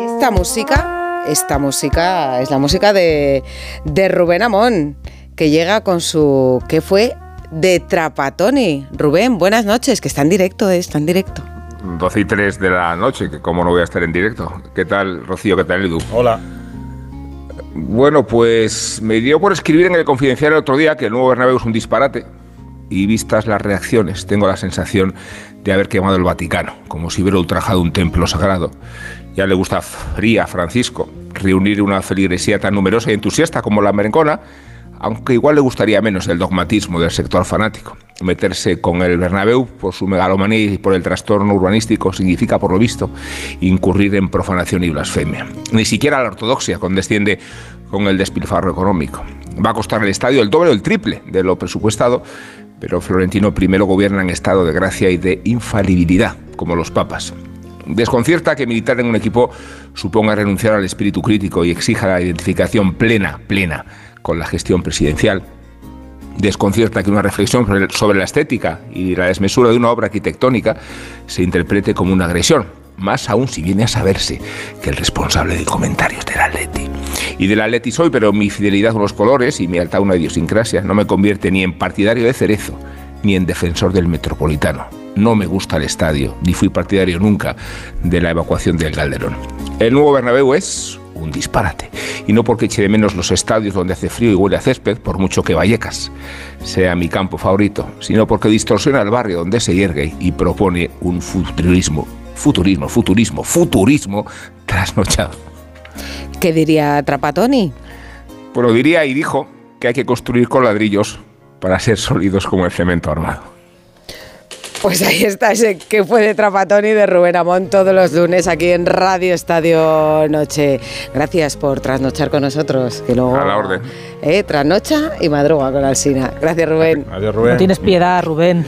esta música, esta música es la música de, de Rubén Amón, que llega con su... ¿Qué fue? De Trapatoni. Rubén, buenas noches, que está en directo, eh, está en directo. 12 y 3 de la noche, que cómo no voy a estar en directo. ¿Qué tal, Rocío? ¿Qué tal, Edu? Hola. Bueno, pues me dio por escribir en el Confidencial el otro día que el nuevo Bernabéu es un disparate y vistas las reacciones, tengo la sensación de haber quemado el Vaticano, como si hubiera ultrajado un templo sagrado. Ya le gusta fría a Francisco reunir una feligresía tan numerosa y entusiasta como la merencona, aunque igual le gustaría menos el dogmatismo del sector fanático. Meterse con el Bernabéu por su megalomanía y por el trastorno urbanístico significa, por lo visto, incurrir en profanación y blasfemia. Ni siquiera la ortodoxia condesciende con el despilfarro económico. Va a costar el estadio el doble o el triple de lo presupuestado, pero Florentino I gobierna en estado de gracia y de infalibilidad, como los papas. Desconcierta que militar en un equipo suponga renunciar al espíritu crítico y exija la identificación plena, plena con la gestión presidencial. Desconcierta que una reflexión sobre la estética y la desmesura de una obra arquitectónica se interprete como una agresión, más aún si viene a saberse que el responsable de comentarios del Atleti. Y del Atleti soy, pero mi fidelidad con los colores y mi alta una idiosincrasia no me convierte ni en partidario de Cerezo, ni en defensor del Metropolitano. No me gusta el estadio, ni fui partidario nunca de la evacuación del Calderón. El nuevo Bernabéu es un disparate. Y no porque eche de menos los estadios donde hace frío y huele a césped, por mucho que Vallecas sea mi campo favorito, sino porque distorsiona el barrio donde se yergue y propone un futurismo, futurismo, futurismo, futurismo trasnochado. ¿Qué diría Trapatoni? Bueno, diría y dijo que hay que construir con ladrillos para ser sólidos como el cemento armado. Pues ahí está ese que fue de Trapatoni de Rubén Amón todos los lunes aquí en Radio Estadio Noche. Gracias por trasnochar con nosotros. Que A la orden. Eh, trasnocha y madruga con Alsina. Gracias, Rubén. Adiós, Rubén. No tienes piedad, Rubén.